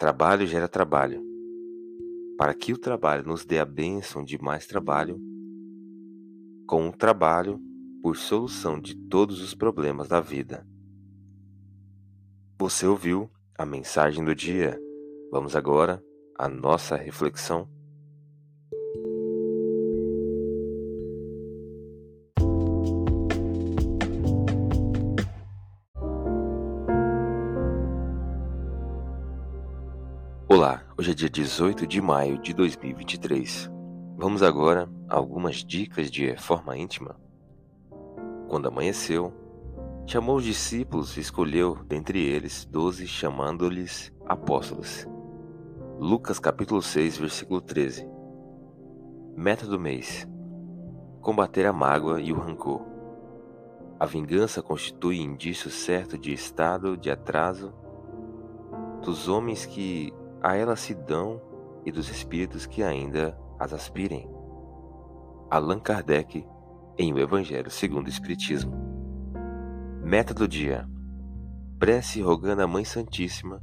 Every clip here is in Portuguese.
Trabalho gera trabalho. Para que o trabalho nos dê a bênção de mais trabalho, com o trabalho por solução de todos os problemas da vida. Você ouviu a mensagem do dia. Vamos agora à nossa reflexão. Olá, hoje é dia 18 de maio de 2023. Vamos agora a algumas dicas de reforma íntima. Quando amanheceu, chamou os discípulos e escolheu dentre eles doze, chamando-lhes apóstolos. Lucas capítulo 6, versículo 13. Meta do mês: combater a mágoa e o rancor. A vingança constitui indício certo de estado de atraso dos homens que a ela se dão e dos espíritos que ainda as aspirem. Allan Kardec, em O Evangelho segundo o Espiritismo. Meta do dia: prece rogando à Mãe Santíssima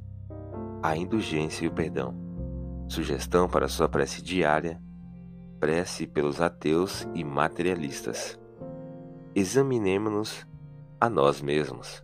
a indulgência e o perdão. Sugestão para sua prece diária: prece pelos ateus e materialistas. Examinemos-nos a nós mesmos.